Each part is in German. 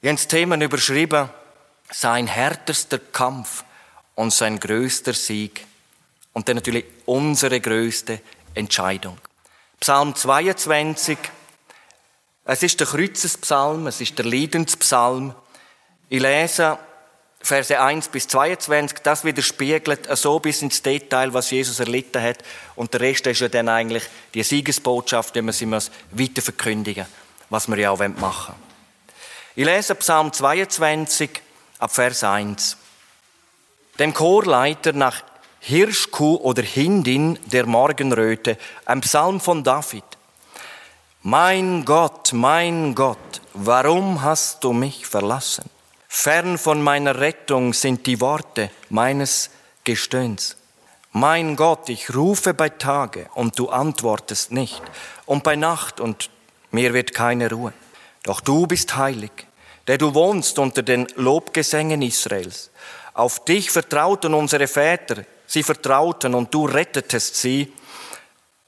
Ich habe das Thema überschrieben, sein härterster Kampf und sein größter Sieg. Und dann natürlich unsere größte Entscheidung. Psalm 22. Es ist der Kreuzespsalm, es ist der Leidenspsalm. Ich lese Verse 1 bis 22, das widerspiegelt so bis ins Detail, was Jesus erlitten hat. Und der Rest ist ja dann eigentlich die Siegesbotschaft, die wir sie weiter verkündigen, was wir ja auch machen wollen. Ich lese Psalm 22 ab Vers 1. Dem Chorleiter nach Hirschkuh oder Hindin der Morgenröte, ein Psalm von David. Mein Gott, mein Gott, warum hast du mich verlassen? Fern von meiner Rettung sind die Worte meines Gestöhns. Mein Gott, ich rufe bei Tage und du antwortest nicht, und bei Nacht und mir wird keine Ruhe. Doch du bist heilig, der du wohnst unter den Lobgesängen Israels. Auf dich vertrauten unsere Väter, sie vertrauten und du rettetest sie.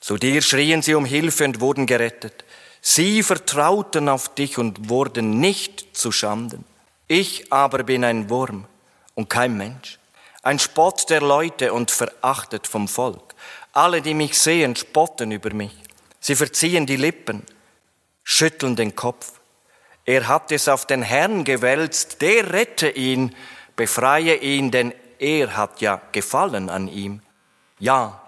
Zu dir schrien sie um Hilfe und wurden gerettet. Sie vertrauten auf dich und wurden nicht zu Schanden. Ich aber bin ein Wurm und kein Mensch, ein Spott der Leute und verachtet vom Volk. Alle, die mich sehen, spotten über mich. Sie verziehen die Lippen, schütteln den Kopf. Er hat es auf den Herrn gewälzt, der rette ihn, befreie ihn, denn er hat ja gefallen an ihm. Ja,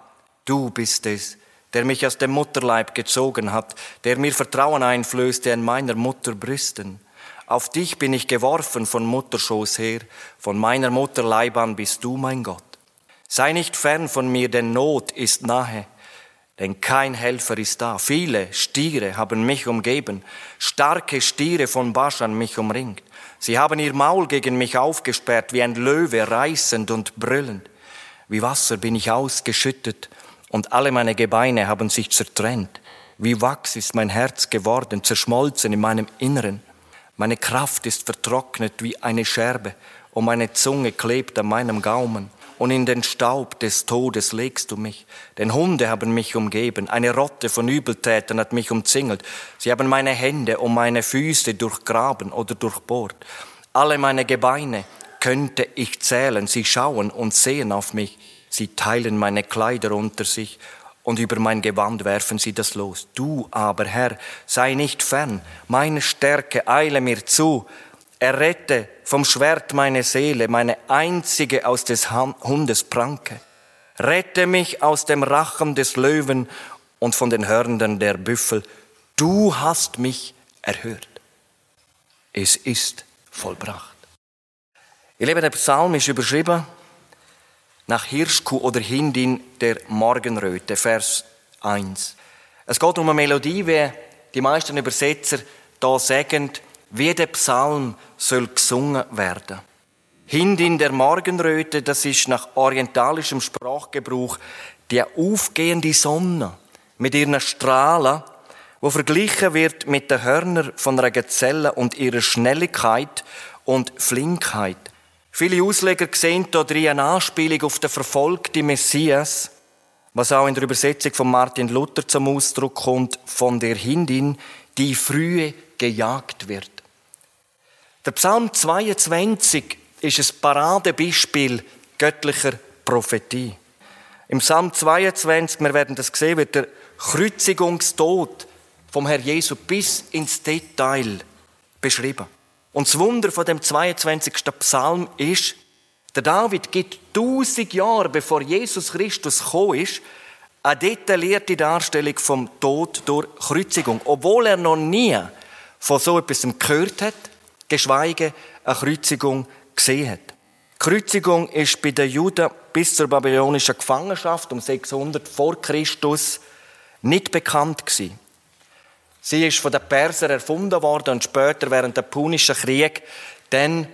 du bist es, der mich aus dem Mutterleib gezogen hat, der mir Vertrauen einflößte in meiner Mutter Brüsten. Auf dich bin ich geworfen von Mutterschoß her, von meiner Mutter Leib an bist du mein Gott. Sei nicht fern von mir, denn Not ist nahe, denn kein Helfer ist da. Viele Stiere haben mich umgeben, starke Stiere von Baschan mich umringt. Sie haben ihr Maul gegen mich aufgesperrt, wie ein Löwe reißend und brüllend. Wie Wasser bin ich ausgeschüttet, und alle meine Gebeine haben sich zertrennt. Wie Wachs ist mein Herz geworden, zerschmolzen in meinem Inneren. Meine Kraft ist vertrocknet wie eine Scherbe und meine Zunge klebt an meinem Gaumen. Und in den Staub des Todes legst du mich. Denn Hunde haben mich umgeben, eine Rotte von Übeltätern hat mich umzingelt. Sie haben meine Hände und meine Füße durchgraben oder durchbohrt. Alle meine Gebeine könnte ich zählen. Sie schauen und sehen auf mich. Sie teilen meine Kleider unter sich und über mein Gewand werfen sie das los. Du aber, Herr, sei nicht fern, meine Stärke eile mir zu, errette vom Schwert meine Seele, meine einzige aus des Hundes Pranke. Rette mich aus dem Rachen des Löwen und von den Hörnern der Büffel. Du hast mich erhört. Es ist vollbracht. Ihr Lieben, der Psalm ist überschrieben nach Hirschkuh oder Hindin der Morgenröte, Vers 1. Es geht um eine Melodie, wie die meisten Übersetzer da sagen, wie der Psalm soll gesungen werden. Hindin der Morgenröte, das ist nach orientalischem Sprachgebrauch die aufgehende Sonne mit ihren Strahlen, wo verglichen wird mit den Hörnern von einer Gazelle und ihrer Schnelligkeit und Flinkheit. Viele Ausleger sehen hier drin eine Anspielung auf den verfolgten Messias, was auch in der Übersetzung von Martin Luther zum Ausdruck kommt, von der Hindin, die frühe gejagt wird. Der Psalm 22 ist ein Paradebeispiel göttlicher Prophetie. Im Psalm 22, wir werden das sehen, wird der Kreuzigungstod vom Herr Jesu bis ins Detail beschrieben. Und das Wunder von dem 22. Psalm ist, der David gibt tausend Jahre bevor Jesus Christus gekommen ist, eine detaillierte Darstellung vom Tod durch Kreuzigung, obwohl er noch nie von so etwas gehört hat, geschweige eine Kreuzigung gesehen hat. Die Kreuzigung ist bei den Juden bis zur babylonischen Gefangenschaft um 600 vor Christus nicht bekannt gewesen. Sie ist von den Persern erfunden worden und später während der Punischen Krieg dann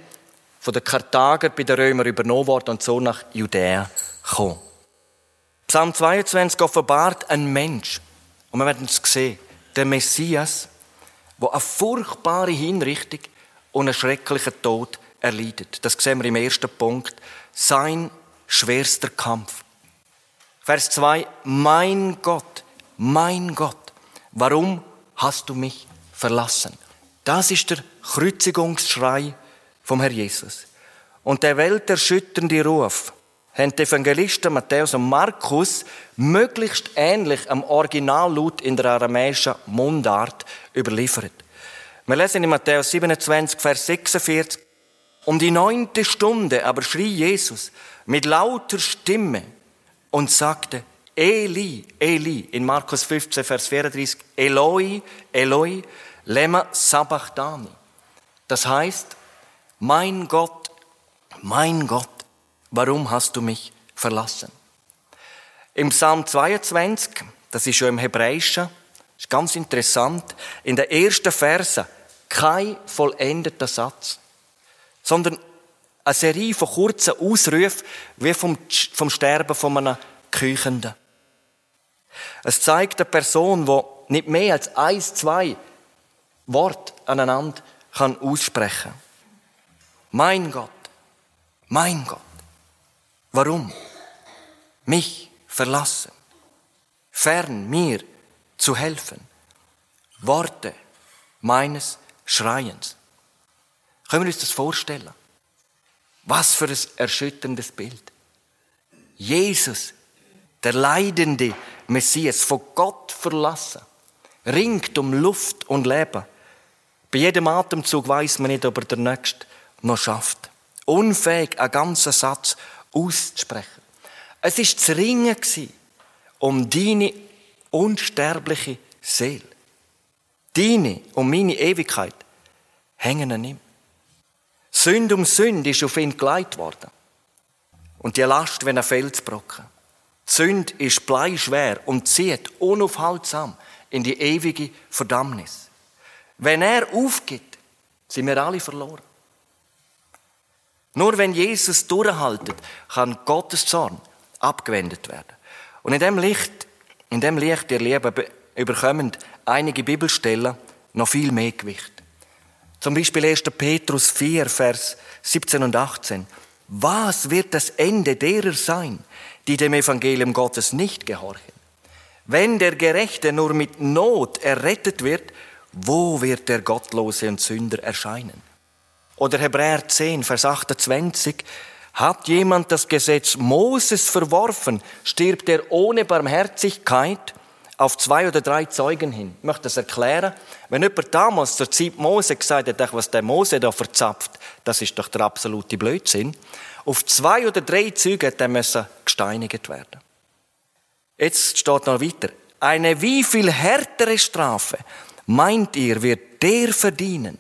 von den Karthager bei den Römern übernommen worden und so nach Judäa gekommen. Psalm 22 offenbart ein Mensch, und wir werden es sehen, der Messias, der eine furchtbare Hinrichtung und einen schrecklichen Tod erleidet. Das sehen wir im ersten Punkt. Sein schwerster Kampf. Vers 2. Mein Gott, mein Gott, warum hast du mich verlassen? Das ist der Kreuzigungsschrei vom Herr Jesus. Und der welterschütternde Ruf haben die Evangelisten Matthäus und Markus möglichst ähnlich am Originallaut in der aramäischen Mundart überliefert. Wir lesen in Matthäus 27, Vers 46. Um die neunte Stunde aber schrie Jesus mit lauter Stimme und sagte, Eli, Eli, in Markus 15, Vers 34, Eloi, Eloi, lema sabachthani. Das heißt, mein Gott, mein Gott, warum hast du mich verlassen? Im Psalm 22, das ist schon im Hebräischen, ist ganz interessant, in der ersten Verse kein vollendeter Satz, sondern eine Serie von kurzen Ausrufen, wie vom, vom Sterben von einem Küchenden. Es zeigt eine Person, die nicht mehr als eins, zwei Worte aneinander kann aussprechen. Mein Gott, mein Gott, warum mich verlassen, fern mir zu helfen? Worte meines Schreiens. Können wir uns das vorstellen? Was für ein erschütterndes Bild. Jesus, der leidende Messias, von Gott verlassen, ringt um Luft und Leben. Bei jedem Atemzug weiß man nicht, ob er der Nächste noch schafft. Unfähig, einen ganzen Satz auszusprechen. Es ist das Ringen um deine unsterbliche Seele. Deine und meine Ewigkeit hängen an ihm. Sünd um Sünd ist auf ihn geleitet worden. Und die Last wie ein Felsbrocken. Die Sünde ist bleischwer und zieht unaufhaltsam in die ewige Verdammnis. Wenn er aufgibt, sind wir alle verloren. Nur wenn Jesus durchhaltet, kann Gottes Zorn abgewendet werden. Und in dem Licht, in dem Licht, ihr Lieben, überkommen einige Bibelstellen noch viel mehr Gewicht. Zum Beispiel 1. Petrus 4, Vers 17 und 18. Was wird das Ende derer sein, die dem Evangelium Gottes nicht gehorchen? Wenn der Gerechte nur mit Not errettet wird, wo wird der Gottlose und Sünder erscheinen? Oder Hebräer 10, Vers 28. Hat jemand das Gesetz Moses verworfen, stirbt er ohne Barmherzigkeit auf zwei oder drei Zeugen hin. Ich möchte das erklären. Wenn jemand damals zur Zeit Mose gesagt hat, was der Mose da verzapft, das ist doch der absolute Blödsinn. Auf zwei oder drei Zeugen hat er gesteinigt werden. Jetzt steht noch weiter. Eine wie viel härtere Strafe meint ihr, wird der verdienen,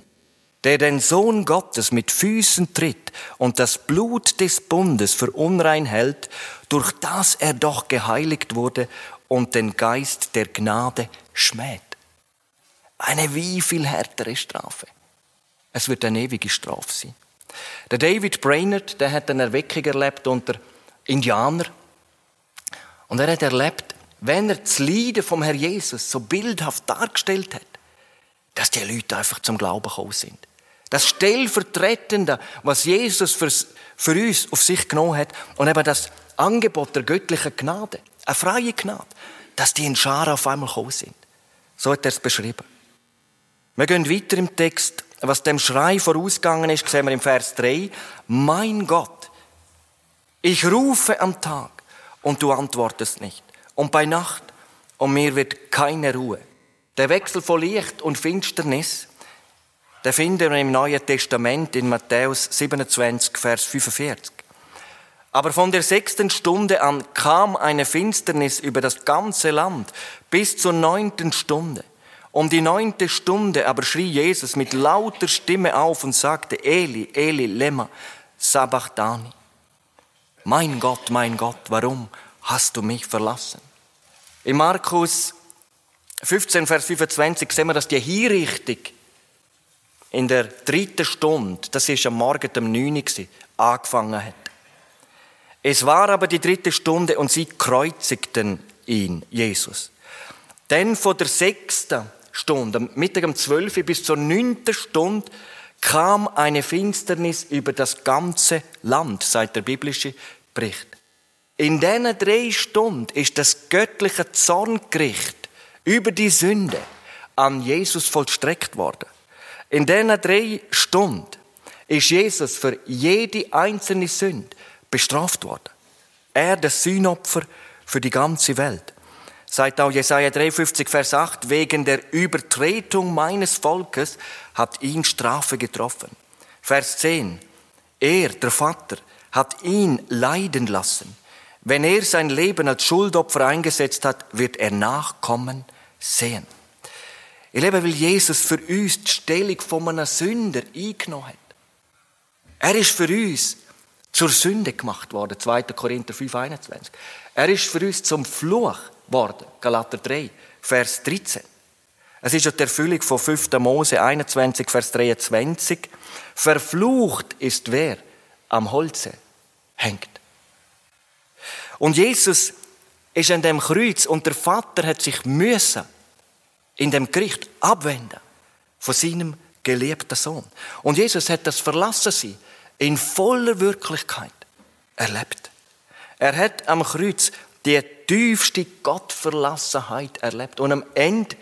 der den Sohn Gottes mit Füßen tritt und das Blut des Bundes für unrein hält, durch das er doch geheiligt wurde und den Geist der Gnade schmäht. Eine wie viel härtere Strafe. Es wird eine ewige Strafe sein. Der David Brainerd, der hat eine Erweckung erlebt unter Indianern. Und er hat erlebt, wenn er das Leiden vom Herr Jesus so bildhaft dargestellt hat, dass die Leute einfach zum Glauben gekommen sind. Das Stellvertretende, was Jesus für, für uns auf sich genommen hat und eben das Angebot der göttlichen Gnade eine freie Gnade, dass die in Scharen auf einmal gekommen sind. So hat er es beschrieben. Wir gehen weiter im Text. Was dem Schrei vorausgegangen ist, sehen wir im Vers 3. Mein Gott, ich rufe am Tag und du antwortest nicht. Und bei Nacht und mir wird keine Ruhe. Der Wechsel von Licht und Finsternis, der finden wir im Neuen Testament in Matthäus 27, Vers 45. Aber von der sechsten Stunde an kam eine Finsternis über das ganze Land bis zur neunten Stunde. Um die neunte Stunde aber schrie Jesus mit lauter Stimme auf und sagte, Eli, Eli, lema, sabachthani. Mein Gott, mein Gott, warum hast du mich verlassen? In Markus 15, Vers 25 sehen wir, dass die Hinrichtung in der dritten Stunde, das ist am Morgen um 9 Uhr, angefangen hat. Es war aber die dritte Stunde und sie kreuzigten ihn, Jesus. Denn von der sechsten Stunde, Mittag um zwölf bis zur neunten Stunde, kam eine Finsternis über das ganze Land, sagt der biblische Bericht. In diesen drei Stunden ist das göttliche Zorngericht über die Sünde an Jesus vollstreckt worden. In diesen drei Stunden ist Jesus für jede einzelne Sünde bestraft worden. Er, das Sühnopfer für die ganze Welt. Sagt auch Jesaja 53, Vers 8, wegen der Übertretung meines Volkes hat ihn Strafe getroffen. Vers 10, er, der Vater, hat ihn leiden lassen. Wenn er sein Leben als Schuldopfer eingesetzt hat, wird er Nachkommen sehen. Ich lebe, weil Jesus für uns die Stellung von einem Sünder eingenommen hat. Er ist für uns zur Sünde gemacht worden, 2. Korinther 5, 21. Er ist für uns zum Fluch worden, Galater 3, Vers 13. Es ist ja die Erfüllung von 5. Mose 21, Vers 23. Verflucht ist wer am Holze hängt. Und Jesus ist an dem Kreuz und der Vater hat sich müssen in dem Gericht abwenden von seinem geliebten Sohn. Und Jesus hat das verlassen sie in voller Wirklichkeit erlebt. Er hat am Kreuz die tiefste Gottverlassenheit erlebt. Und am Ende,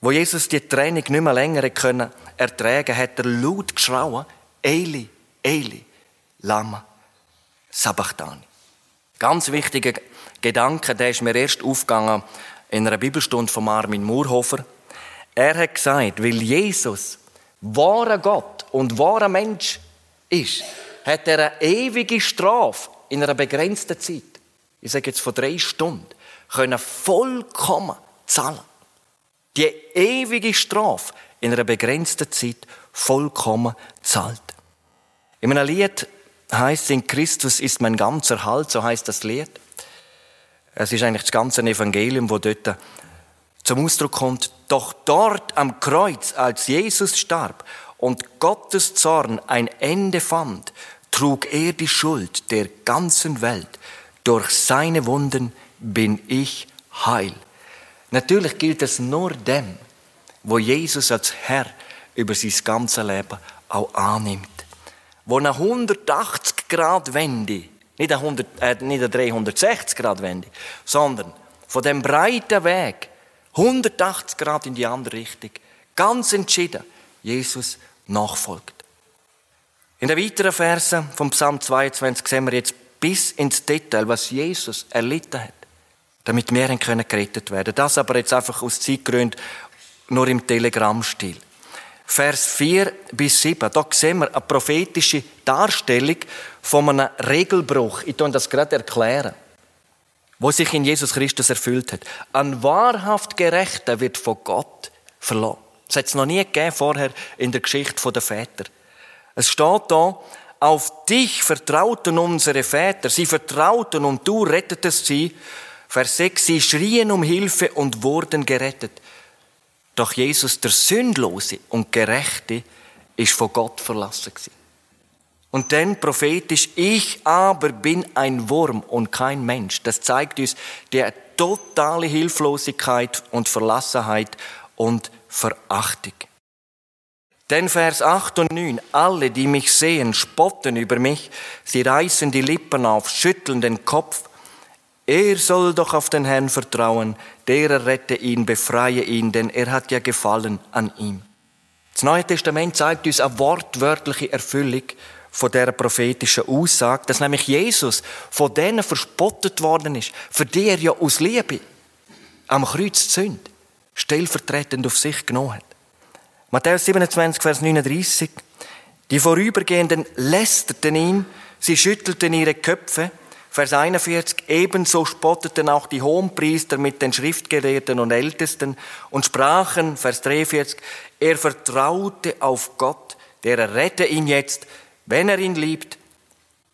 wo Jesus die Training nicht mehr länger können ertragen, hat er laut geschrauen, Eli, Eli, Lama, Sabachthani. Ganz wichtiger Gedanke, der ist mir erst aufgegangen in einer Bibelstunde von Armin Murhofer. Er hat gesagt, weil Jesus wahrer Gott und wahrer Mensch ist, hat er eine ewige Strafe in einer begrenzten Zeit, ich sage jetzt von drei Stunden, können vollkommen zahlen. Die ewige Strafe in einer begrenzten Zeit vollkommen zahlt. In einem Lied heißt in Christus ist mein ganzer Halt, so heißt das Lied. Es ist eigentlich das ganze Evangelium, wo dort zum Ausdruck kommt. Doch dort am Kreuz, als Jesus starb und Gottes Zorn ein Ende fand, trug er die Schuld der ganzen Welt. Durch seine Wunden bin ich heil. Natürlich gilt es nur dem, wo Jesus als Herr über sein ganzes Leben auch annimmt wo eine 180 Grad Wende, nicht eine, 100, äh, nicht eine 360 Grad Wende, sondern von dem breiten Weg 180 Grad in die andere Richtung, ganz entschieden, Jesus nachfolgt. In den weiteren Versen vom Psalm 22 sehen wir jetzt bis ins Detail, was Jesus erlitten hat, damit wir gerettet werden können. Das aber jetzt einfach aus Zeitgründen nur im Telegram-Stil. Vers 4 bis 7. Da sehen wir eine prophetische Darstellung von einem Regelbruch. Ich tue das gerade erklären. Wo sich in Jesus Christus erfüllt hat. Ein wahrhaft Gerechter wird von Gott verloren. Das hat es noch nie gegeben vorher in der Geschichte der Väter. Es steht da, auf dich vertrauten unsere Väter. Sie vertrauten und du rettetest sie. Vers 6, sie schrien um Hilfe und wurden gerettet. Doch Jesus, der Sündlose und Gerechte, ist von Gott verlassen. Und dann prophetisch, ich aber bin ein Wurm und kein Mensch. Das zeigt uns die totale Hilflosigkeit und Verlassenheit und Verachtung. Denn Vers 8 und 9, alle, die mich sehen, spotten über mich, sie reißen die Lippen auf, schütteln den Kopf. Er soll doch auf den Herrn vertrauen, der rette ihn, befreie ihn, denn er hat ja gefallen an ihm. Das Neue Testament zeigt uns eine wortwörtliche Erfüllung von der prophetischen Aussage, dass nämlich Jesus von denen verspottet worden ist, für die er ja aus Liebe am Kreuz zünd stellvertretend auf sich genommen hat. Matthäus 27, Vers 39. Die Vorübergehenden lästerten ihm, sie schüttelten ihre Köpfe, Vers 41, ebenso spotteten auch die Hohenpriester mit den Schriftgelehrten und Ältesten und sprachen, Vers 43, er vertraute auf Gott, der rette ihn jetzt, wenn er ihn liebt,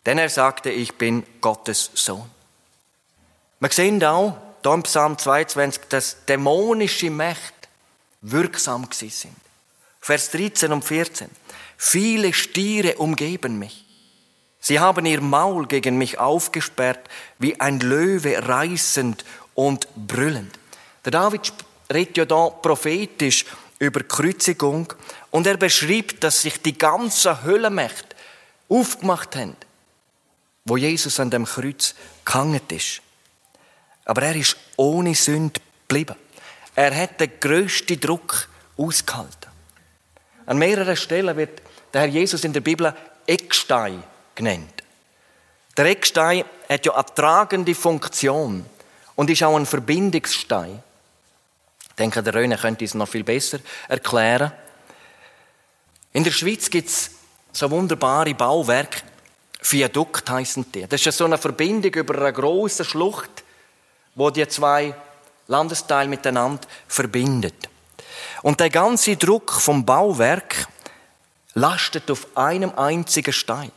denn er sagte, ich bin Gottes Sohn. Wir sehen auch, da im Psalm 22, dass dämonische Mächte wirksam sind. Vers 13 und 14. Viele Stiere umgeben mich. Sie haben ihr Maul gegen mich aufgesperrt, wie ein Löwe reißend und brüllend. Der David redet ja da prophetisch über Kreuzigung und er beschreibt, dass sich die ganze Höllenmächte aufgemacht haben, wo Jesus an dem Kreuz gehangen ist. Aber er ist ohne Sünde geblieben. Er hat den grössten Druck ausgehalten. An mehreren Stellen wird der Herr Jesus in der Bibel Eckstein genannt. Der Eckstein hat ja eine tragende Funktion und ist auch ein Verbindungsstein. Ich denke, der Röne könnte es noch viel besser erklären. In der Schweiz gibt es so wunderbare Bauwerke, Viadukt heißen die. Das ist so eine Verbindung über eine große Schlucht, wo die zwei Landesteile miteinander verbindet. Und der ganze Druck vom Bauwerk lastet auf einem einzigen Stein,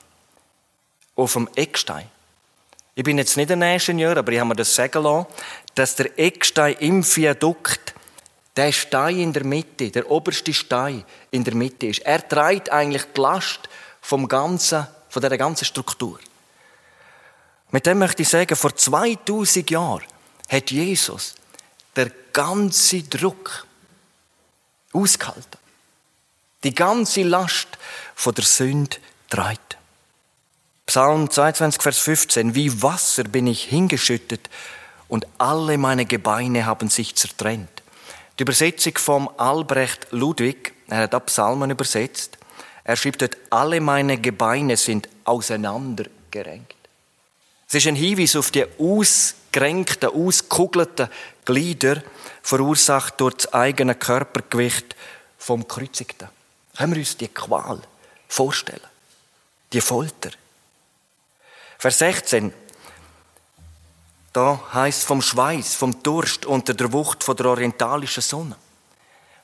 auf dem Eckstein. Ich bin jetzt nicht ein Ingenieur, aber ich habe mir das sagen lassen, dass der Eckstein im Viadukt der Stein in der Mitte, der oberste Stein in der Mitte ist. Er trägt eigentlich die Last vom ganzen, von der ganzen Struktur. Mit dem möchte ich sagen, vor 2000 Jahren hat Jesus der ganze Druck ausgehalten. Die ganze Last von der Sünde trägt. Psalm 22, Vers 15. Wie Wasser bin ich hingeschüttet und alle meine Gebeine haben sich zertrennt. Die Übersetzung vom Albrecht Ludwig, er hat ab Psalmen übersetzt, er schreibt dort, alle meine Gebeine sind auseinandergerenkt. Es ist ein Hinweis auf die ausgerenkten, auskugelten Glieder, verursacht durch das eigene Körpergewicht vom Kreuzigten. Können wir uns die Qual vorstellen? Die Folter. Vers 16. Da heißt vom Schweiß, vom Durst unter der Wucht von der orientalischen Sonne.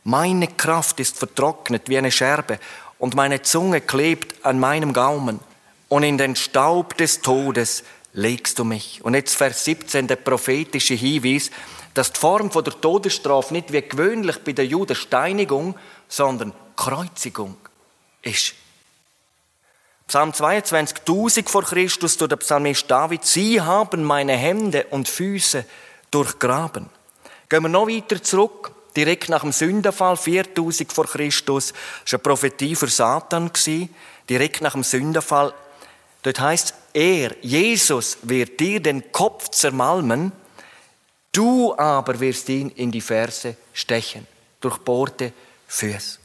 Meine Kraft ist vertrocknet wie eine Scherbe und meine Zunge klebt an meinem Gaumen und in den Staub des Todes legst du mich. Und jetzt Vers 17, der prophetische Hinweis, dass die Form der Todesstrafe nicht wie gewöhnlich bei der Juden Steinigung, sondern Kreuzigung ist. Psalm 22, 1000 vor Christus, durch den Psalmist David, Sie haben meine Hände und Füße durchgraben. Gehen wir noch weiter zurück, direkt nach dem Sündenfall, 4000 vor Christus, das war eine Prophetie für Satan, direkt nach dem Sündenfall. Dort heißt er, Jesus wird dir den Kopf zermalmen, du aber wirst ihn in die Ferse stechen, durchbohrte Füße.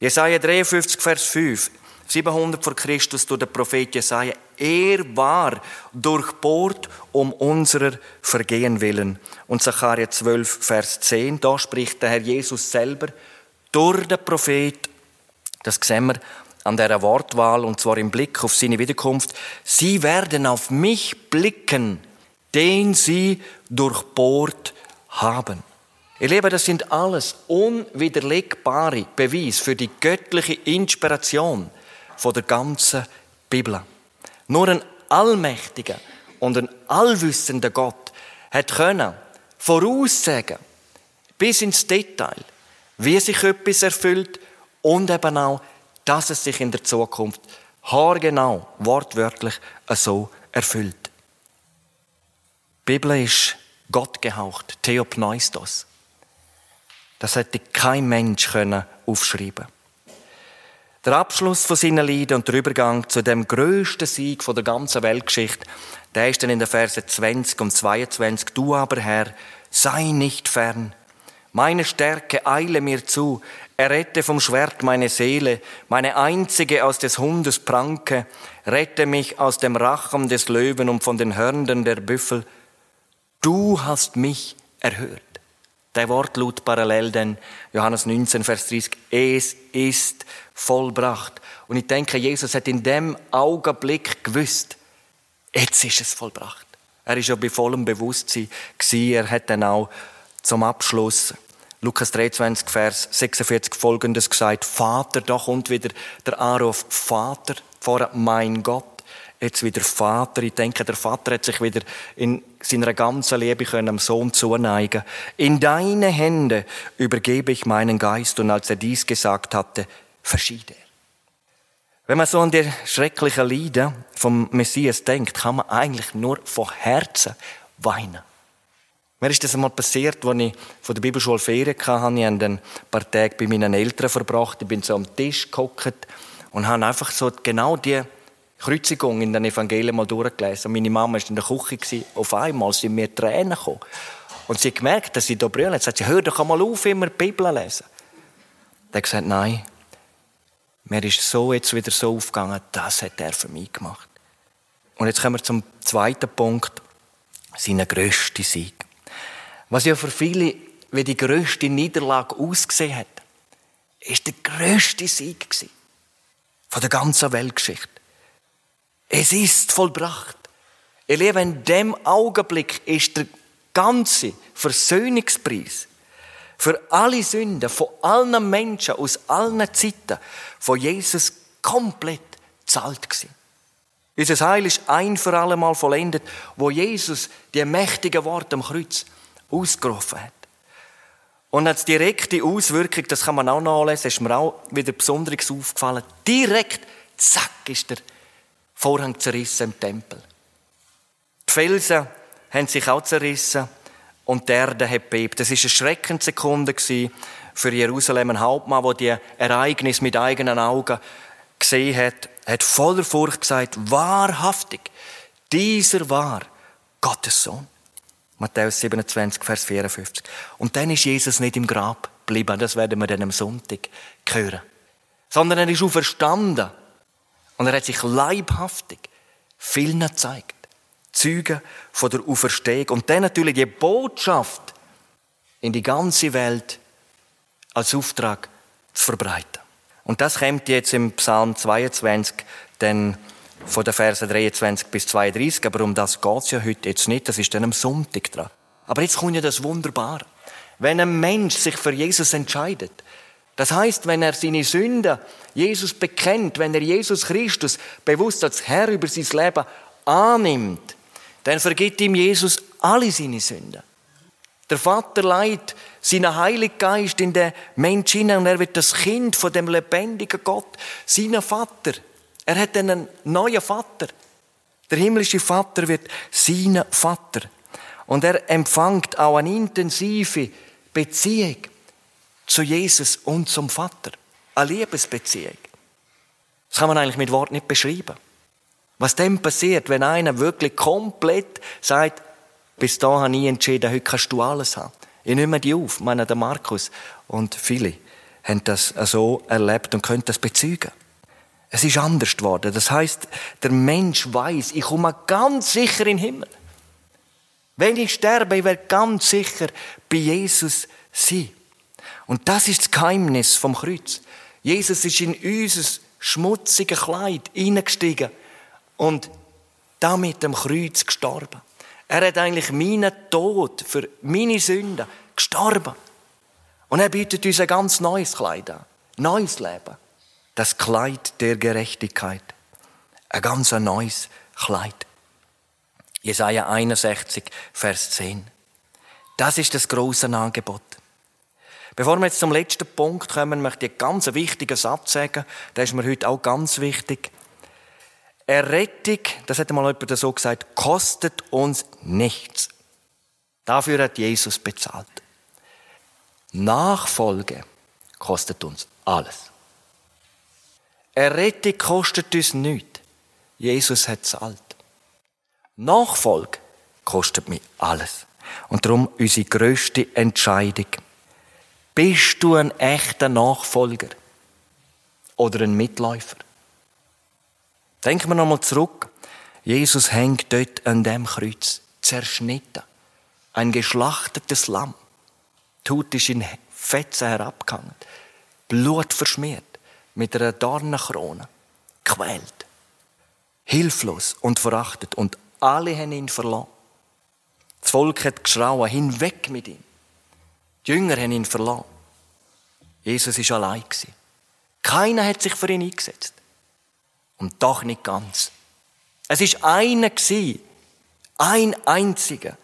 Jesaja 53, Vers 5. 700 vor Christus durch den Prophet Jesaja. Er war durchbohrt um unserer Vergehen willen. Und Zachariah 12, Vers 10, da spricht der Herr Jesus selber durch den Prophet, das sehen wir an der Wortwahl, und zwar im Blick auf seine Wiederkunft. Sie werden auf mich blicken, den sie durchbohrt haben. Ihr Lieben, das sind alles unwiderlegbare Beweise für die göttliche Inspiration von der ganzen Bibel. Nur ein allmächtiger und ein allwissender Gott hat können voraussagen, bis ins Detail, wie sich etwas erfüllt und eben auch, dass es sich in der Zukunft haargenau, wortwörtlich so erfüllt. Die Bibel ist Gott gehaucht, Theopneustos. Das hätte kein Mensch können aufschreiben der Abschluss von seinen Liedern und der Übergang zu dem größten Sieg der ganzen Weltgeschichte, der ist dann in den Versen 20 und 22. Du aber, Herr, sei nicht fern. Meine Stärke eile mir zu. Errette vom Schwert meine Seele, meine einzige aus des Hundes Pranke. Rette mich aus dem Rachen des Löwen und von den Hörnern der Büffel. Du hast mich erhört. Der Wortlaut parallel denn Johannes 19, Vers 30. Es ist vollbracht. Und ich denke, Jesus hat in dem Augenblick gewusst, jetzt ist es vollbracht. Er ist ja bei vollem Bewusstsein gewesen. Er hat dann auch zum Abschluss Lukas 23, Vers 46 folgendes gesagt. Vater, da kommt wieder der Anruf. Vater, vor mein Gott jetzt wieder Vater. Ich denke, der Vater hat sich wieder in seiner ganzen Liebe können dem Sohn zuneigen. In deine Hände übergebe ich meinen Geist. Und als er dies gesagt hatte, verschied er. Wenn man so an die schrecklichen Lieder vom Messias denkt, kann man eigentlich nur von Herzen weinen. Mir ist das einmal passiert, als ich von der Bibelschule Ferien hatte. Ich habe ein paar Tage bei meinen Eltern verbracht. Ich bin so am Tisch gehockt und habe einfach so genau die Kreuzigung in den Evangelien mal durchgelesen. Und meine Mama war in der Küche. Auf einmal sind mir Tränen gekommen. Und sie hat gemerkt, dass sie da brüllen. Jetzt sagt sie, hör doch einmal auf, immer die Bibel lesen. Er hat gesagt, nein, Mir ist so jetzt wieder so aufgegangen, das hat er für mich gemacht. Und jetzt kommen wir zum zweiten Punkt, seinen grössten Sieg. Was ja für viele wie die grösste Niederlage ausgesehen hat, ist der grösste Sieg. Von der ganzen Weltgeschichte. Es ist vollbracht. Ihr Lieben, in dem Augenblick ist der ganze Versöhnungspreis für alle Sünden von allen Menschen aus allen Zeiten von Jesus komplett zahlt gewesen. Unser Heil ist ein für alle Mal vollendet, wo Jesus die mächtigen Worte am Kreuz ausgerufen hat. Und als direkte Auswirkung, das kann man auch nachlesen, ist mir auch wieder besonders aufgefallen. Direkt, zack, ist der Vorhang zerrissen im Tempel. Die Felsen haben sich auch zerrissen und die Erde hat bebt. Das war eine Schreckenssekunde für Jerusalem. Ein Hauptmann, der die Ereignisse mit eigenen Augen gesehen hat, hat voller Furcht gesagt, wahrhaftig, dieser war Gottes Sohn. Matthäus 27, Vers 54. Und dann ist Jesus nicht im Grab geblieben, das werden wir dann am Sonntag hören. Sondern er ist auferstanden. Und er hat sich leibhaftig vielen gezeigt. Zeugen von der Auferstehung. Und dann natürlich die Botschaft in die ganze Welt als Auftrag zu verbreiten. Und das kommt jetzt im Psalm 22, dann von den Versen 23 bis 32, aber um das geht es ja heute jetzt nicht, das ist dann am Sonntag dran. Aber jetzt kommt ja das Wunderbare. Wenn ein Mensch sich für Jesus entscheidet, das heißt, wenn er seine Sünden Jesus bekennt, wenn er Jesus Christus bewusst als Herr über sein Leben annimmt, dann vergibt ihm Jesus alle seine Sünden. Der Vater leiht seinen Heiligen Geist in den Mensch hinein und er wird das Kind von dem lebendigen Gott, seinen Vater, er hat einen neuen Vater. Der himmlische Vater wird sein Vater. Und er empfängt auch eine intensive Beziehung zu Jesus und zum Vater. Eine Liebesbeziehung. Das kann man eigentlich mit Wort nicht beschreiben. Was dem passiert, wenn einer wirklich komplett sagt, bis da habe ich entschieden, heute kannst du alles haben. Ich nehme die auf. Meine, der Markus und viele haben das so erlebt und können das bezeugen. Es ist anders geworden. Das heißt, der Mensch weiß, ich komme ganz sicher in den Himmel. Wenn ich sterbe, ich werde ganz sicher bei Jesus sein. Und das ist das Geheimnis vom Kreuz. Jesus ist in unser schmutziges Kleid hineingestiegen und damit am Kreuz gestorben. Er hat eigentlich meinen Tod für meine Sünden gestorben. Und er bietet uns ein ganz neues Kleid an. Neues Leben das Kleid der Gerechtigkeit. Ein ganz neues Kleid. Jesaja 61, Vers 10. Das ist das große Angebot. Bevor wir jetzt zum letzten Punkt kommen, möchte ich einen ganz wichtigen Satz sagen. Der ist mir heute auch ganz wichtig. Errettung, das hat mal jemand so gesagt, kostet uns nichts. Dafür hat Jesus bezahlt. Nachfolge kostet uns alles. Errettung kostet uns nichts. Jesus hat zahlt. Nachfolge kostet mich alles. Und darum unsere grösste Entscheidung. Bist du ein echter Nachfolger oder ein Mitläufer? Denken wir nochmal zurück. Jesus hängt dort an dem Kreuz, zerschnitten. Ein geschlachtetes Lamm. Tut ist in Fetzen herabgehangen. Blut verschmiert mit einer Dornenkrone, quält, hilflos und verachtet und alle haben ihn verloren. Das Volk hat geschrauen, hinweg mit ihm. Die Jünger haben ihn verloren. Jesus ist allein Keiner hat sich für ihn eingesetzt. Und doch nicht ganz. Es ist einer ein einziger,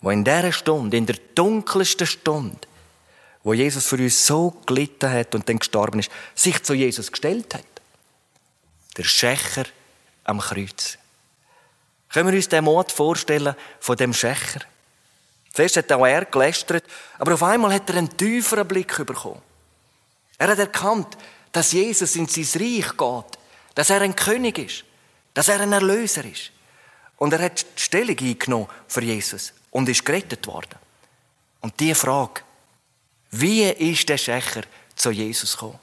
wo in dieser Stunde, in der dunkelsten Stunde, wo Jesus für uns so gelitten hat und dann gestorben ist, sich zu Jesus gestellt hat. Der Schächer am Kreuz. Können wir uns den Mord vorstellen von dem Schächer? Zuerst hat auch er gelästert, aber auf einmal hat er einen tieferen Blick bekommen. Er hat erkannt, dass Jesus in sein Reich geht, dass er ein König ist, dass er ein Erlöser ist. Und er hat Stellung eingenommen für Jesus und ist gerettet worden. Und diese Frage, wie ist der Schächer zu Jesus gekommen?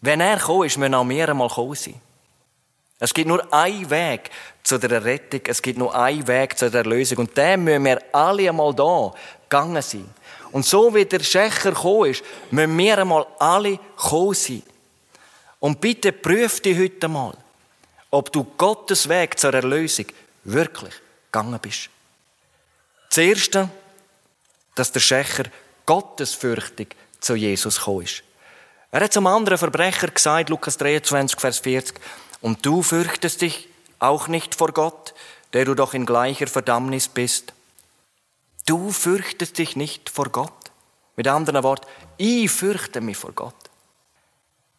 Wenn er gekommen ist, müssen auch wir einmal kommen sein. Es gibt nur einen Weg zu der Rettung, es gibt nur einen Weg zu der Erlösung. Und den müssen wir alle einmal da gegangen sein. Und so wie der Schächer gekommen ist, müssen wir einmal alle gekommen sein. Und bitte prüf dich heute mal, ob du Gottes Weg zur Erlösung wirklich gegangen bist. Das Erste, dass der Schächer gottesfürchtig zu Jesus gekommen ist. Er hat zum anderen Verbrecher gesagt, Lukas 23, Vers 40, und du fürchtest dich auch nicht vor Gott, der du doch in gleicher Verdammnis bist. Du fürchtest dich nicht vor Gott. Mit anderen Worten, ich fürchte mich vor Gott.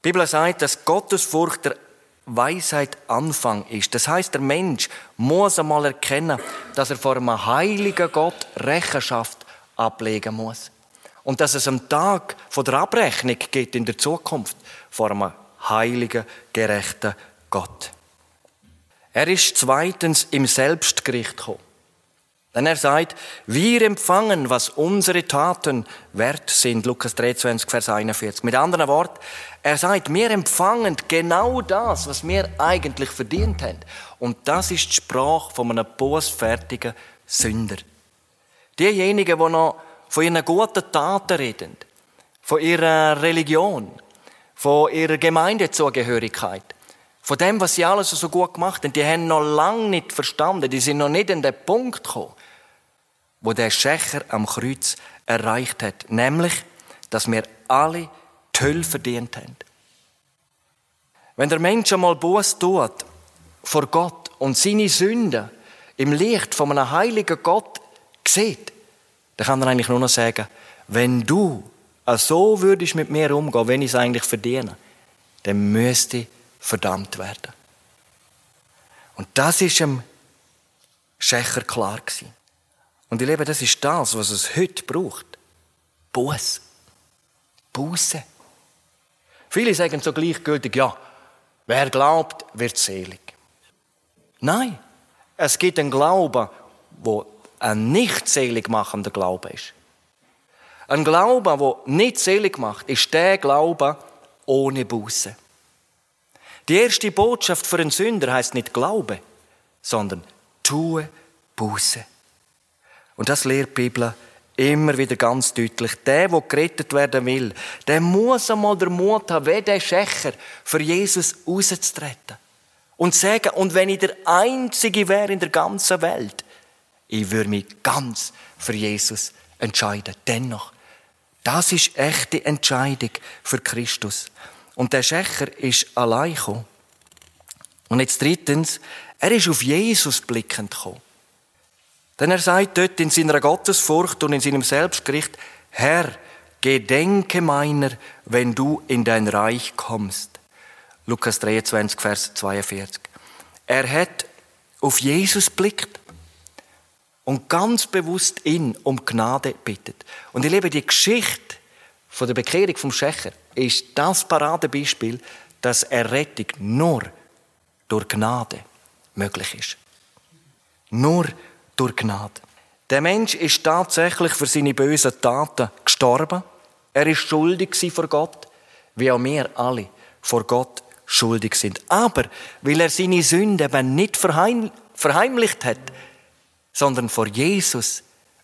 Die Bibel sagt, dass Gottesfurcht der Weisheit Anfang ist. Das heißt, der Mensch muss einmal erkennen, dass er vor einem heiligen Gott Rechenschaft ablegen muss. Und dass es am Tag von der Abrechnung geht in der Zukunft vor einem heiligen, gerechten Gott. Er ist zweitens im Selbstgericht gekommen. Denn er sagt, wir empfangen, was unsere Taten wert sind. Lukas 23, Vers 41. Mit anderen Worten, er sagt, wir empfangen genau das, was wir eigentlich verdient haben. Und das ist die Sprache von einem bosfertigen Sünder. Diejenigen, die noch von ihren guten Taten reden, von ihrer Religion, von ihrer Gemeindezugehörigkeit, von dem, was sie alles so gut gemacht haben, die haben noch lange nicht verstanden, die sind noch nicht an den Punkt gekommen, wo der Schächer am Kreuz erreicht hat. Nämlich, dass wir alle die Hölle verdient haben. Wenn der Mensch einmal Buß tut vor Gott und seine Sünden im Licht von einem heiligen Gott sieht, dann kann er eigentlich nur noch sagen, wenn du so würdest mit mir umgehen, wenn ich es eigentlich verdiene, dann müsste ich verdammt werden. Und das ist dem Schächer klar gewesen. Und ich liebe, das ist das, was es heute braucht. Buß. Buße. Viele sagen so gleichgültig, ja, wer glaubt, wird selig. Nein, es gibt einen Glauben, wo ein nicht selig machender Glaube ist. Ein Glaube, der nicht selig macht, ist der Glaube ohne Buße. Die erste Botschaft für einen Sünder heißt nicht Glaube, sondern tue Buße. Und das lehrt die Bibel immer wieder ganz deutlich. Der, der gerettet werden will, der muss einmal den Mut haben, wie der Schächer, für Jesus rauszutreten. Und sagen, und wenn ich der Einzige wäre in der ganzen Welt, ich würde mich ganz für Jesus entscheiden. Dennoch, das ist echte Entscheidung für Christus. Und der Schächer ist allein gekommen. Und jetzt drittens, er ist auf Jesus blickend gekommen. Denn er sagt dort in seiner Gottesfurcht und in seinem Selbstgericht, Herr, gedenke meiner, wenn du in dein Reich kommst. Lukas 23, Vers 42. Er hat auf Jesus blickt und ganz bewusst ihn um Gnade bittet. Und ich liebe die Geschichte von der Bekehrung vom Schächer ist das Paradebeispiel, dass Errettung nur durch Gnade möglich ist. Nur durch Gnade. Der Mensch ist tatsächlich für seine bösen Taten gestorben. Er ist schuldig vor Gott, wie auch wir alle vor Gott schuldig sind. Aber weil er seine Sünde eben nicht verheim verheimlicht hat, sondern vor Jesus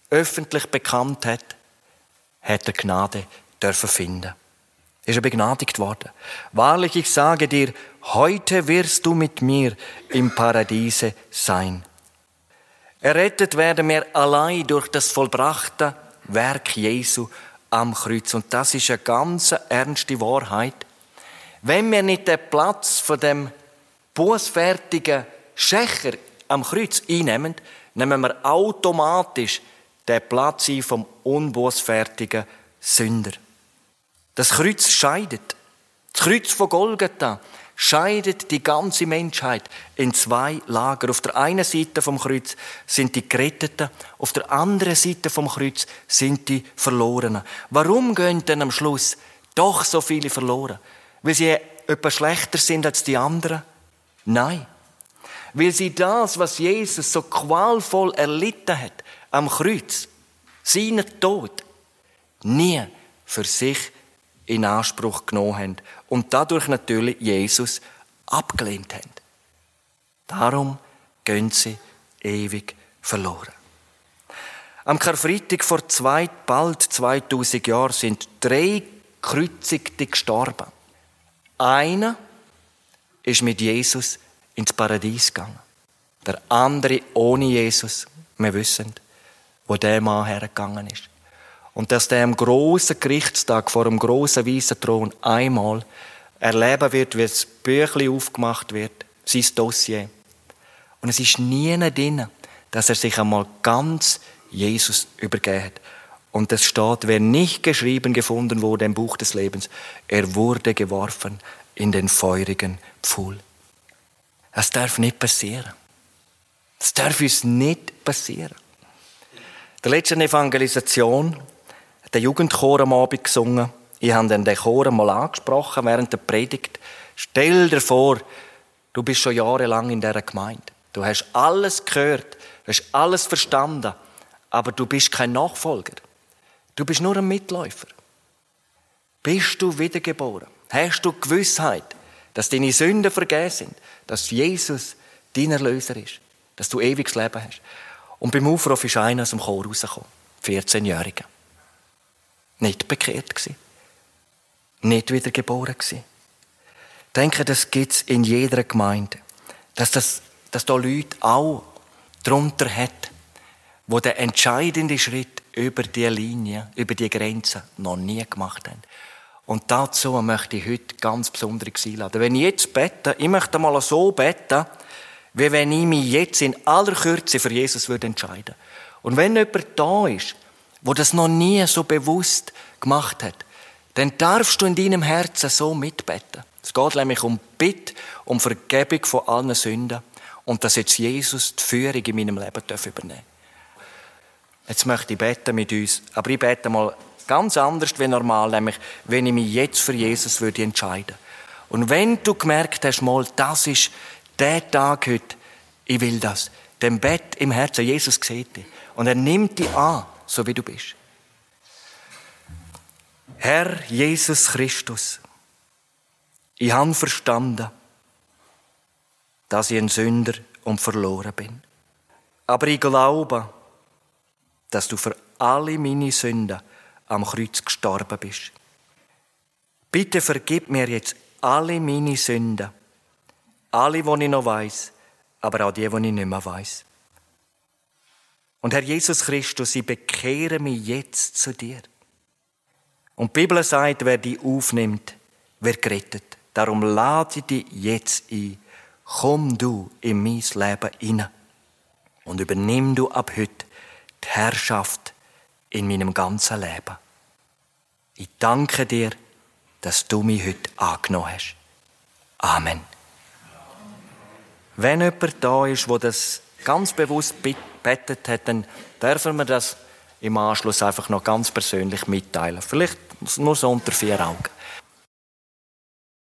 öffentlich bekannt hat, hat er Gnade dürfen finden. Ist er begnadigt worden. Wahrlich, ich sage dir, heute wirst du mit mir im Paradiese sein. Errettet werden wir allein durch das vollbrachte Werk Jesu am Kreuz. Und das ist eine ganz ernste Wahrheit. Wenn wir nicht den Platz von dem bußfertigen Schächer am Kreuz einnehmen, nehmen wir automatisch den Platz ein vom unbußfertigen Sünder. Das Kreuz scheidet. Das Kreuz von Golgatha scheidet die ganze Menschheit in zwei Lager. Auf der einen Seite vom Kreuz sind die Geretteten, auf der anderen Seite vom Kreuz sind die Verlorenen. Warum gehen denn am Schluss doch so viele verloren? Weil sie etwas schlechter sind als die anderen? Nein. Weil sie das, was Jesus so qualvoll erlitten hat, am Kreuz, seinen Tod, nie für sich in Anspruch genommen haben und dadurch natürlich Jesus abgelehnt haben. Darum gehen sie ewig verloren. Am Karfreitag vor zwei, bald 2000 Jahren sind drei Kreuzigte gestorben. Einer ist mit Jesus ins Paradies gegangen. Der andere ohne Jesus. Wir wissen, wo der Mann hergegangen ist. Und dass der am großen Gerichtstag vor dem großen weißen Thron einmal erleben wird, wie das Büchlein aufgemacht wird, sein Dossier. Und es ist nie drin, dass er sich einmal ganz Jesus übergeben hat. Und es steht, wer nicht geschrieben gefunden wurde im Buch des Lebens, er wurde geworfen in den feurigen Pfuhl. Es darf nicht passieren. Es darf uns nicht passieren. Der letzten Evangelisation hat der Jugendchor am Abend gesungen. Ich habe dann den Chor mal angesprochen während der Predigt. Stell dir vor, du bist schon jahrelang in dieser Gemeinde. Du hast alles gehört, du hast alles verstanden, aber du bist kein Nachfolger. Du bist nur ein Mitläufer. Bist du wiedergeboren? Hast du Gewissheit, dass deine Sünden vergeben sind, dass Jesus dein Erlöser ist, dass du ewiges Leben hast? Und beim Aufruf ist einer aus dem Chor rausgekommen, 14-Jähriger. Nicht bekehrt gewesen. Nicht wiedergeboren gewesen. Ich denke, das gibt es in jeder Gemeinde. Dass, das, dass da Leute auch drunter hat, wo der entscheidende Schritt über die Linie, über die Grenze noch nie gemacht haben. Und dazu möchte ich heute ganz besonders einladen. Wenn ich jetzt bete, ich möchte mal so beten, wie wenn ich mich jetzt in aller Kürze für Jesus würde entscheiden. Und wenn jemand da ist, wo das noch nie so bewusst gemacht hat, dann darfst du in deinem Herzen so mitbeten. Es geht nämlich um Bitte, um Vergebung von allen Sünden und dass jetzt Jesus die Führung in meinem Leben übernehmen darf. Jetzt möchte ich beten mit uns, aber ich bete mal ganz anders wie normal, nämlich wenn ich mich jetzt für Jesus würde entscheiden. Und wenn du gemerkt hast, mal, das ist der Tag heute, ich will das, dem Bett im Herzen, Jesus sieht dich und er nimmt dich an, so wie du bist. Herr Jesus Christus, ich habe verstanden, dass ich ein Sünder und verloren bin. Aber ich glaube, dass du für alle meine Sünden am Kreuz gestorben bist. Bitte vergib mir jetzt alle meine Sünden, alle, die ich noch weiß, aber auch die, die ich nicht mehr weiß. Und Herr Jesus Christus, ich bekehre mich jetzt zu dir. Und die Bibel sagt, wer dich aufnimmt, wird gerettet. Darum lade ich dich jetzt ein. Komm du in mein Leben hinein. Und übernimm du ab heute die Herrschaft in meinem ganzen Leben. Ich danke dir, dass du mich heute angenommen hast. Amen. Wenn jemand da ist, wo das ganz bewusst bettet hat, dann dürfen wir das im Anschluss einfach noch ganz persönlich mitteilen. Vielleicht nur so unter vier Augen.